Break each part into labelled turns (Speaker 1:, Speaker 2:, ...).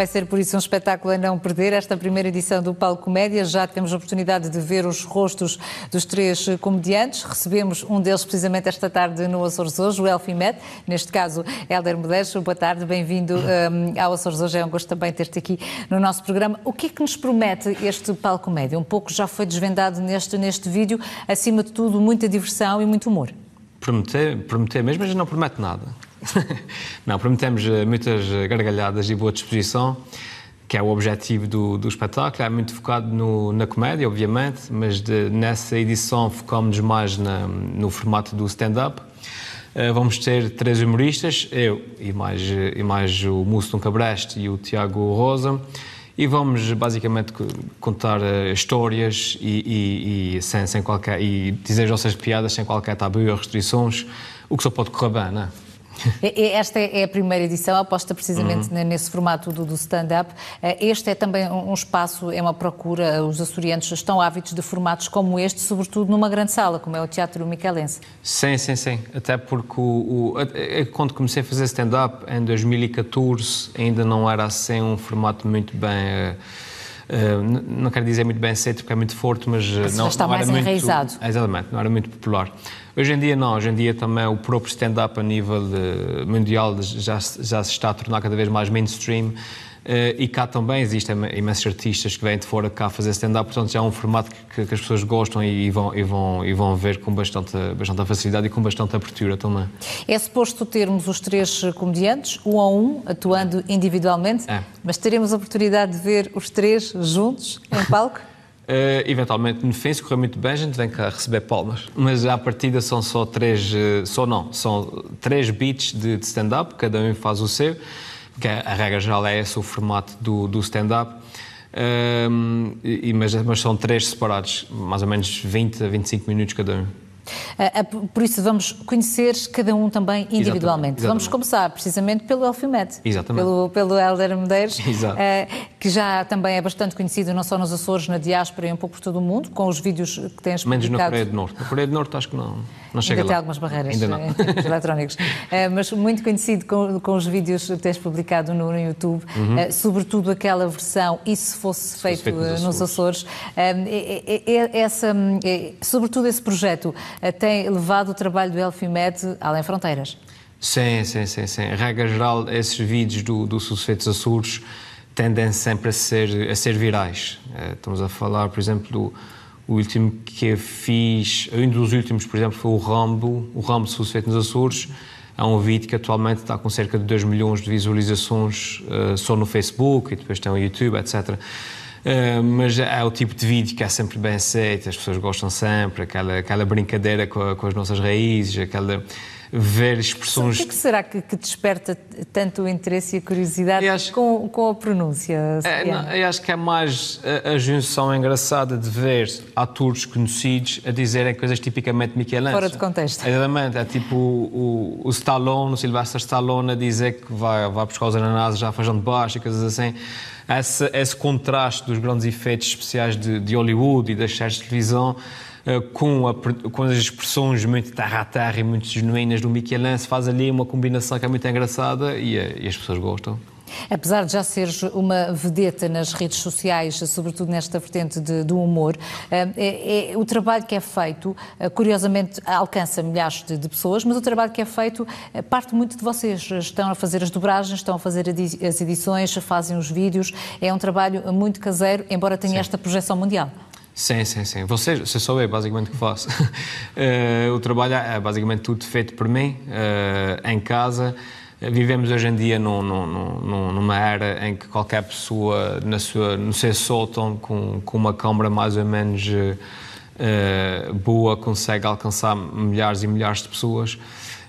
Speaker 1: Vai ser por isso um espetáculo a não perder. Esta primeira edição do Palco Comédia já temos a oportunidade de ver os rostos dos três comediantes. Recebemos um deles precisamente esta tarde no Açores Hoje, o Elfie Med, neste caso Helder Modesto. Boa tarde, bem-vindo um, ao Açores Hoje. É um gosto também ter-te aqui no nosso programa. O que é que nos promete este Palco Comédia? Um pouco já foi desvendado neste, neste vídeo. Acima de tudo, muita diversão e muito humor.
Speaker 2: Prometer, prometer mesmo, mas não promete nada. não, prometemos eh, muitas gargalhadas e boa disposição, que é o objetivo do, do espetáculo. É muito focado no, na comédia, obviamente, mas de, nessa edição focamos mais na, no formato do stand-up. Uh, vamos ter três humoristas, eu e mais, e mais o Muston Cabreste e o Tiago Rosa, e vamos basicamente contar histórias e, e, e, sem, sem qualquer, e dizer as nossas piadas sem qualquer tabu ou restrições, o que só pode correr bem, não é?
Speaker 1: Esta é a primeira edição, aposta precisamente uhum. nesse formato do, do stand-up. Eh, este é também um espaço, é uma procura, os açorianos estão ávidos de formatos como este, sobretudo numa grande sala, como é o Teatro Micalense.
Speaker 2: Sim, sim, sim. Até porque o, o, quando comecei a fazer stand-up, em 2014, ainda não era assim um formato muito bem... Uh, não quero dizer muito bem aceito porque é muito forte, mas,
Speaker 1: mas
Speaker 2: não,
Speaker 1: está
Speaker 2: não
Speaker 1: mais
Speaker 2: era
Speaker 1: enraizado.
Speaker 2: muito, exatamente, não era muito popular. Hoje em dia não, hoje em dia também o próprio stand-up a nível mundial já, já se está a tornar cada vez mais mainstream. Uh, e cá também existem imensos artistas que vêm de fora cá fazer stand-up, portanto já é um formato que, que, as pessoas gostam e, e, vão, e, vão, e vão ver com bastante, bastante facilidade e com bastante abertura também.
Speaker 1: É suposto termos os três comediantes, um a um, atuando individualmente, é. mas teremos a oportunidade de ver os três juntos em palco?
Speaker 2: Uh, eventualmente, no fim, se correr muito bem, a gente vem cá receber palmas. Mas à partida são só três, uh, só não, são três beats de, de stand-up, cada um faz o seu, que a regra geral é esse o formato do, do stand-up. Uh, mas, mas são três separados, mais ou menos 20 a 25 minutos cada um.
Speaker 1: Ah, ah, por isso, vamos conhecer cada um também individualmente. Exatamente. Vamos começar precisamente pelo Elfimed,
Speaker 2: exatamente.
Speaker 1: pelo, pelo Helder Medeiros, uh, que já também é bastante conhecido não só nos Açores, na diáspora e um pouco por todo o mundo, com os vídeos que tens
Speaker 2: Menos
Speaker 1: publicado.
Speaker 2: na Coreia do Norte. Na Coreia do Norte acho que não, não chega
Speaker 1: Ainda
Speaker 2: lá.
Speaker 1: tem algumas barreiras
Speaker 2: Ainda não.
Speaker 1: eletrónicos. Mas muito conhecido com, com, os vídeos que tens publicado no, no YouTube, uhum. uh, sobretudo aquela versão E se fosse se feito, fosse feito nos Açores. Açores. É, é, essa, sobretudo esse projeto tem levado o trabalho do Elfimed além fronteiras.
Speaker 2: Sim, sim, sim, sim. Regra geral, esses vídeos do, do Suceitos Açores tendem sempre a ser, a ser virais. Eh, estamos a falar, por exemplo, do o último que eu fiz, um dos últimos, por exemplo, foi o Rambo, o Rambo Suceito nos Açores. É um vídeo que atualmente está com cerca de 2 milhões de visualizações uh, só no Facebook e depois tem o YouTube, etc. Uh, mas é o tipo de vídeo que é sempre bem aceito, as pessoas gostam sempre, aquela, aquela brincadeira com, com as nossas raízes, aquela ver expressões.
Speaker 1: O que, é que será que, que, desperta tanto o interesse e a curiosidade acho, com, com a pronúncia?
Speaker 2: É, não, eu acho que é mais a, a, junção engraçada de ver atores conhecidos a dizerem coisas tipicamente Michelangelo.
Speaker 1: Fora de contexto.
Speaker 2: Exatamente, é tipo o, o, o Stallone, o Sylvester Stallone a dizer que vai, vai buscar os ananases já feijão de baixo e coisas assim. Esse, esse contraste dos grandes efeitos especiais de, de Hollywood e das séries de televisão com, a, com, as expressões muito terra a terra e muito genuínas do Michelangelo, faz ali uma combinação que é muito engraçada e, eh, e as pessoas gostam.
Speaker 1: Apesar de já seres uma vedeta nas redes sociais, sobretudo nesta vertente de, do humor, eh, é, é, o trabalho que é feito, curiosamente, alcança milhares de, de, pessoas, mas o trabalho que é feito parte muito de vocês. Estão a fazer as dobragens, estão a fazer as edições, fazem os vídeos. É um trabalho muito caseiro, embora tenha Sim. esta projeção mundial.
Speaker 2: Sim, sim, sim. Você, você sou eu, basicamente, que faço. uh, o trabalho é basicamente tudo feito por mim, uh, em casa. Vivemos hoje em dia num, num, numa era em que qualquer pessoa na sua, no seu sótão, com, com uma câmara mais ou menos uh, boa, consegue alcançar milhares e milhares de pessoas.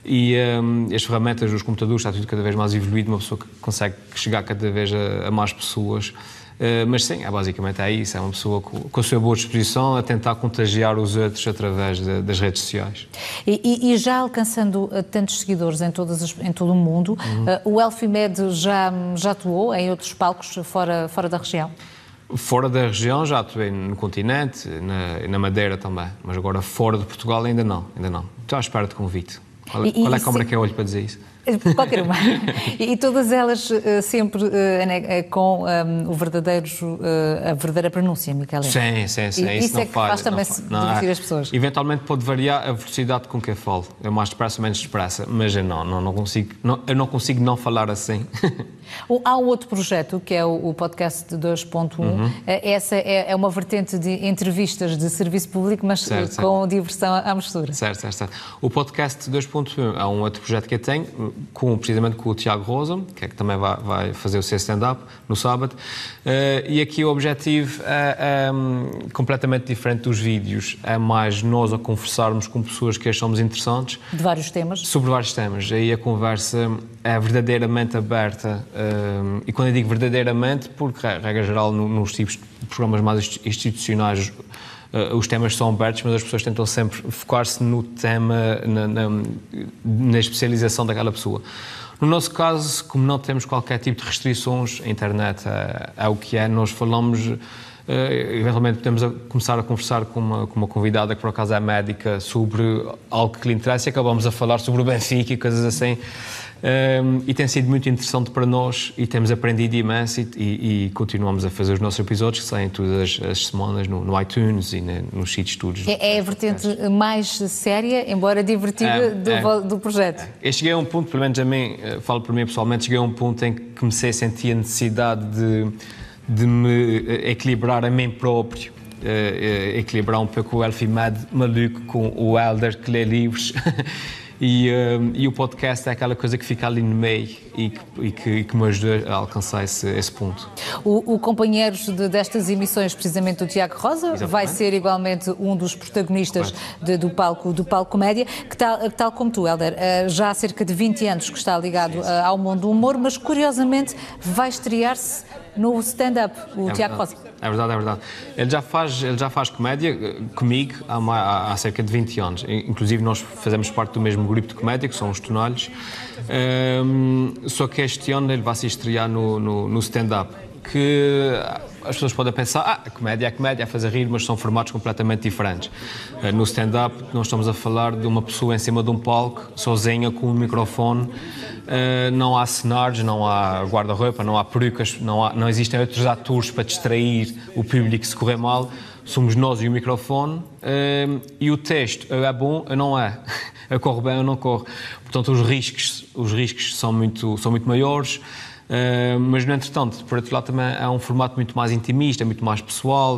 Speaker 2: E um, as ferramentas dos computadores está tudo cada vez mais evoluído, uma pessoa que consegue chegar cada vez a, a mais pessoas. Uh, mas sim, é, basicamente é isso, é uma pessoa com, com a sua boa disposição a tentar contagiar os outros através de, das redes sociais.
Speaker 1: E, e, já alcançando uh, tantos seguidores em, todas as, em todo o mundo, uhum. uh, o Elfimed já, já atuou em outros palcos fora, fora da região?
Speaker 2: Fora da região já atuei no continente, na, na Madeira também, mas agora fora de Portugal ainda não, ainda não. Estou à espera de convite. Qual, e, qual é a câmara se... que é olho para dizer isso?
Speaker 1: Qualquer uma. E, todas elas uh, sempre uh, com um, o verdadeiro, uh, a verdadeira pronúncia, Miquel.
Speaker 2: Sim, sim, sim.
Speaker 1: E,
Speaker 2: isso,
Speaker 1: isso é que falha, faz também se divertir as pessoas.
Speaker 2: Eventualmente pode variar a velocidade com que eu falo. É mais depressa ou menos depressa, mas eu não, não, não consigo, não, eu não consigo não falar assim.
Speaker 1: Há um outro projeto que é o, podcast 2.1. Uhum. Essa é, é, uma vertente de entrevistas de serviço público, mas certo, com certo. diversão à mistura.
Speaker 2: Certo, certo, certo. O podcast 2.1 é um outro projeto que eu tenho com, precisamente com o Tiago Rosa, que é que também vai, vai fazer o seu stand-up no sábado. Uh, e aqui o objetivo é, é um, completamente diferente dos vídeos. É mais nós a conversarmos com pessoas que achamos interessantes.
Speaker 1: De vários temas?
Speaker 2: Sobre vários temas. Aí a conversa é verdadeiramente aberta. Uh, e quando eu digo verdadeiramente, porque, regra geral, no, nos tipos de programas mais institucionais uh, os temas são abertos, mas as pessoas tentam sempre focar-se no tema, na, na, na, especialização daquela pessoa. No nosso caso, como não temos qualquer tipo de restrições, a internet é, é o que é, nós falamos. Uh, eventualmente podemos começar a conversar com uma, com uma convidada que por acaso é médica sobre algo que lhe interessa e acabamos a falar sobre o Benfica e coisas assim. Um, e tem sido muito interessante para nós e temos aprendido imenso e, e, continuamos a fazer os nossos episódios que saem todas as, as semanas no, no, iTunes e ne, nos sítios todos.
Speaker 1: É, é a vertente mais séria, embora divertida, é, do, é, do, projeto.
Speaker 2: Eu cheguei a um ponto, pelo menos a mim, eh, falo por mim pessoalmente, cheguei a um ponto em que comecei a sentir a necessidade de, de me eh, equilibrar a mim próprio. Uh, uh, equilibrar um pouco o Elfie Mad maluco com o Elder que lê livros E, um, e, o podcast é aquela coisa que fica ali no meio e que, e que, e que me ajuda a alcançar esse, esse ponto.
Speaker 1: O, o companheiro de, destas emissões, precisamente o Tiago Rosa, Exatamente. vai ser igualmente um dos protagonistas de, do, palco, do palco comédia, que tal, tal como tu, Helder, eh, já há cerca de 20 anos que está ligado sim, sim. Eh, ao mundo do humor, mas curiosamente vai estrear-se no stand-up, o é Tiago Rosa.
Speaker 2: É verdade, é verdade. Ele já faz, ele já faz comédia eh, comigo há, há, há, cerca de 20 anos. Inclusive, nós fazemos parte do mesmo grupo de comédia, que são os Tonalhos. Um, só que este ano ele vai se estrear no, no, no stand-up. Que as pessoas podem pensar, ah, a comédia é comédia, é fazer rir, mas são formatos completamente diferentes. Eh, no stand-up, nós estamos a falar de uma pessoa em cima de um palco, sozinha, com um microfone. Eh, não há cenários, não há guarda-roupa, não há perucas, não, há, não existem outros atores para distrair o público se correr mal. Somos nós e o microfone. Eh, e o texto é bom ou não é. Corre bem ou não corre. Portanto, os riscos, os riscos são, muito, são muito maiores. Uh, mas, no entretanto, por outro lado, também é um formato muito mais intimista, muito mais pessoal,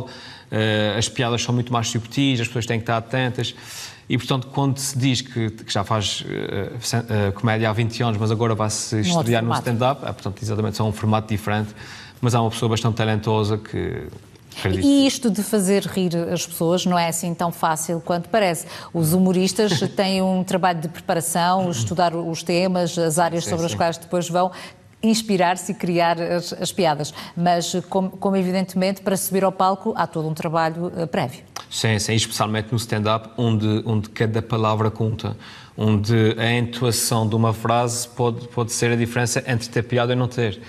Speaker 2: uh, as piadas são muito mais subtis, as pessoas têm que estar atentas. E, portanto, quando se diz que, que já faz uh, comédia há 20 anos, mas agora vai-se estrear no stand-up, é, portanto, exatamente, são um formato diferente, mas há uma pessoa bastante talentosa que
Speaker 1: Acredito. E isto de fazer rir as pessoas não é assim tão fácil quanto parece. Os humoristas têm um trabalho de preparação, estudar os temas, as áreas sim, sobre sim. as quais depois vão inspirar-se e criar as, as, piadas. Mas, como, como, evidentemente, para subir ao palco há todo um trabalho uh, prévio.
Speaker 2: Sim, sim, especialmente no stand-up, onde, onde cada palavra conta. Onde a entoação de uma frase pode, pode ser a diferença entre ter piada e não ter.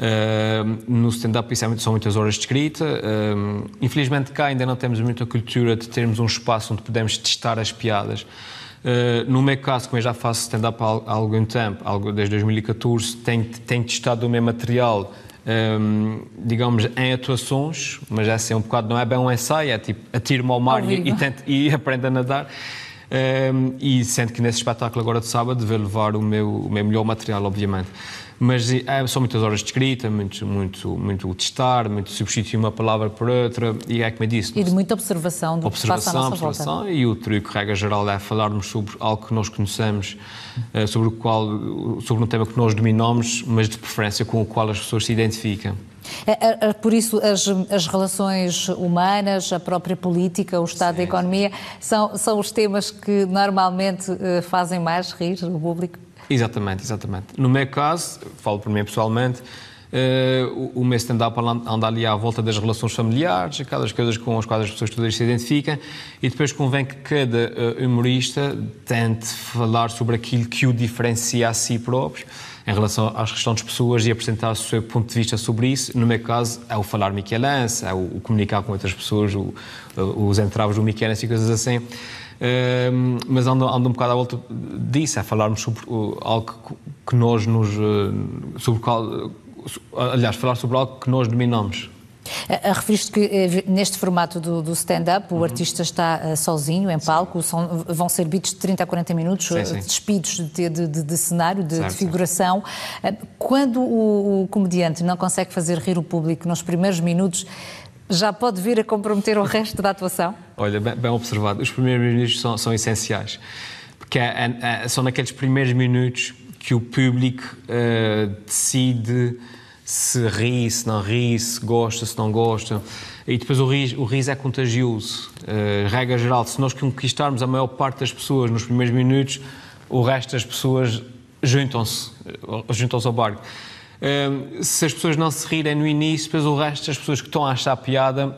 Speaker 2: Uh, no stand-up, são muitas horas de escrita. Uh, infelizmente, cá ainda não temos muita cultura de termos um espaço onde podemos testar as piadas. Uh, no meu caso, como eu já faço stand-up há, algum tempo, desde 2014, tenho, tenho testado o meu material, um, ehm, digamos, em atuações, mas é assim um bocado, não é bem um ensaio, é tipo, atiro-me ao mar e, e, tento, e aprendo a nadar. Um, ehm, e sendo que nesse espetáculo agora de sábado, vou levar o meu, o meu melhor material, obviamente. Mas é, são muitas horas de escrita, muito, muito, muito testar, muito substituir uma palavra por outra, e é como eu disse.
Speaker 1: E de muita observação do
Speaker 2: observação, que passa à nossa observação, volta. E o truque, regra geral, é falarmos sobre algo que nós conhecemos, eh, sobre, o qual, sobre um tema que nós dominamos, mas de preferência com o qual as pessoas se identificam.
Speaker 1: É, é, por isso, as, as, relações humanas, a própria política, o estado Sim. da economia, são, são os temas que normalmente uh, fazem mais rir o público?
Speaker 2: Exatamente, exatamente. No meu caso, falo por mim pessoalmente, uh, o, o meu stand-up anda ali à volta das relações familiares, aquelas coisas com as quais as pessoas todas se identificam, e depois convém que cada uh, humorista tente falar sobre aquilo que o diferencia a si próprio em relação às restantes pessoas e apresentar o seu ponto de vista sobre isso. No meu caso, é o falar Michelense, é o, o comunicar com outras pessoas, o, os entraves do Michelense e coisas assim. Uh, mas anda, anda um bocado à volta disso, é falarmos sobre algo que nós nos. Uh, sobre qual, aliás, falar sobre algo que nós dominamos.
Speaker 1: A, referiste que eh, neste formato do, do stand-up o uhum. artista está uh, sozinho em palco, são, vão ser beats de 30 a 40 minutos, sim, sim. despidos de, de, de, de cenário, de, certo, figuração. Certo. Quando o, o comediante não consegue fazer rir o público nos primeiros minutos, já pode vir a comprometer o resto da atuação?
Speaker 2: Olha, bem, bem observado. Os primeiros minutos são, são essenciais. Porque é, é, são naqueles primeiros minutos que o público uh, decide se ri, se não ri, se gosta, se não gosta. E depois o riso, o riso é contagioso. Uh, regra geral, se nós conquistarmos a maior parte das pessoas nos primeiros minutos, o resto das pessoas juntam-se, juntam-se ao barco se as pessoas não se rirem no início, depois o resto das pessoas que estão a achar piada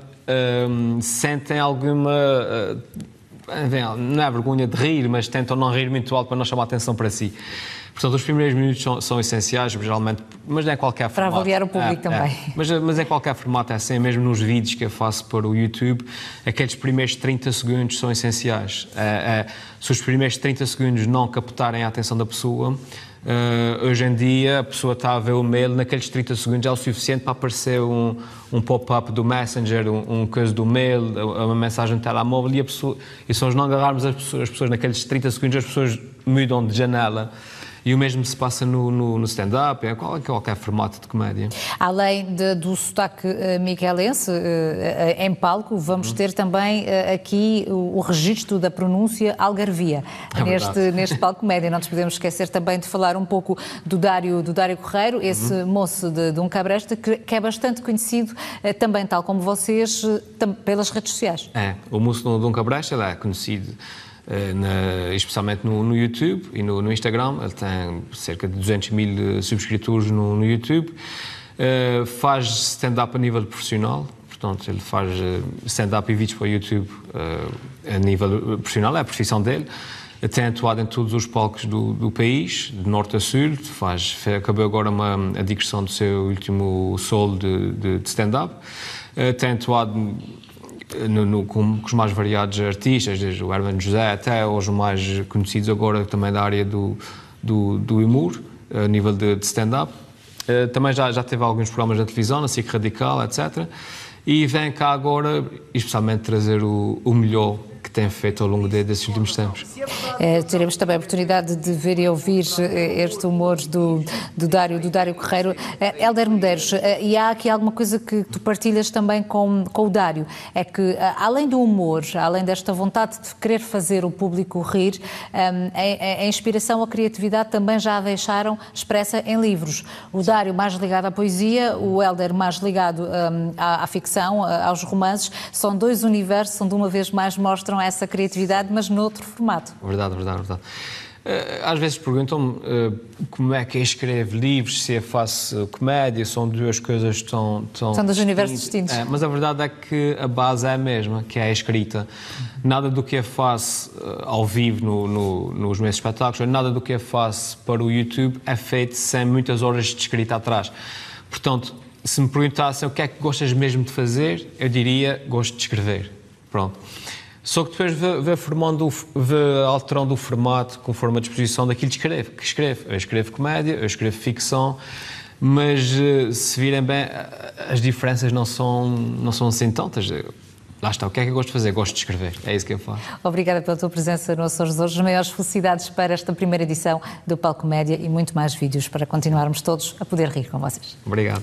Speaker 2: sentem alguma. Uh, não é vergonha de rir, mas tentam não rir muito alto para não chamar a atenção para si. Portanto, os primeiros minutos são, são essenciais, geralmente, mas não é qualquer
Speaker 1: para
Speaker 2: formato.
Speaker 1: Para avaliar o público é, é. também.
Speaker 2: É. Mas, mas em qualquer formato é assim, mesmo nos vídeos que eu faço para o YouTube, aqueles primeiros 30 segundos são essenciais. É, é, se os primeiros 30 segundos não captarem a atenção da pessoa, Uh, hoje em dia, a pessoa está a ver o mail, naqueles 30 segundos é o suficiente para aparecer um, um pop-up do Messenger, um, um coisa do mail, uma mensagem de telemóvel, e, a pessoa, e se nós não agarrarmos as pessoas, as pessoas naqueles 30 segundos, as pessoas mudam de janela. E o mesmo se passa no, no, no stand-up, é qualquer, qualquer formato de comédia.
Speaker 1: Além de, do sotaque uh, miguelense uh, em palco, vamos uhum. ter também aqui o, o registro da pronúncia algarvia é neste, neste palco comédia. Não nos podemos esquecer também de falar um pouco do Dário, do Dário Correiro, esse uhum. moço de, de um cabresta que, que, é bastante conhecido também, tal como vocês, pelas redes sociais.
Speaker 2: É, o moço de um cabresta é conhecido eh, na, especialmente no, no, YouTube e no, no, Instagram. Ele tem cerca de 200 mil eh, subscritores no, no YouTube. Uh, faz stand-up a nível profissional, portanto, ele faz stand-up e vídeos para o YouTube uh, a nível profissional, é a profissão dele. Tem atuado em todos os palcos do, do país, de norte a sul. Faz, acabou agora uma, a digressão do seu último solo de, de, de stand-up. Uh, tem atuado no, no, com, com, os mais variados artistas, desde o Herman José até os mais conhecidos agora também da área do, do, do humor, a nível de, de stand-up. Uh, também já, já teve alguns programas na televisão, na SIC Radical, etc. E vem cá agora, especialmente, trazer o, o melhor tem feito ao longo de, desses últimos tempos.
Speaker 1: É, teremos também a oportunidade de ver e ouvir eh, este humor do, do Dário, do Dário Correiro. É, Helder Medeiros, é, e há aqui alguma coisa que tu partilhas também com, com o Dário, é que além do humor, além desta vontade de querer fazer o público rir, a, a inspiração, a criatividade também já a deixaram expressa em livros. O Dário mais ligado à poesia, o Helder mais ligado à, à ficção, aos romances, são dois universos onde uma vez mais mostram essa criatividade, mas noutro formato.
Speaker 2: Verdade, verdade, verdade. Eh, às vezes perguntam-me uh, como é que escreve livros, se é fácil comédia, são duas coisas tão.
Speaker 1: tão são dois universos distintos.
Speaker 2: É, mas a verdade é que a base é a mesma, que é a escrita. Nada do que é fácil uh, ao vivo no, no, nos meus espetáculos, nada do que é fácil para o YouTube é feito sem muitas horas de escrita atrás. Portanto, se me perguntassem o que é que gostas mesmo de fazer, eu diria gosto de escrever. Pronto. Só que depois vai, formando, vai alterando o formato conforme a disposição daquilo que escreve. Que escreve. Eu escrevo comédia, eu escrevo ficção, mas eh, se virem bem, as diferenças não são, não são assim tantas. Lá está, o que é que eu gosto de fazer? Gosto de escrever, é isso que eu faço.
Speaker 1: Obrigada pela tua presença no Açores hoje. As maiores felicidades para esta primeira edição do Palco Média e muito mais vídeos para continuarmos todos a poder rir com vocês.
Speaker 2: Obrigado.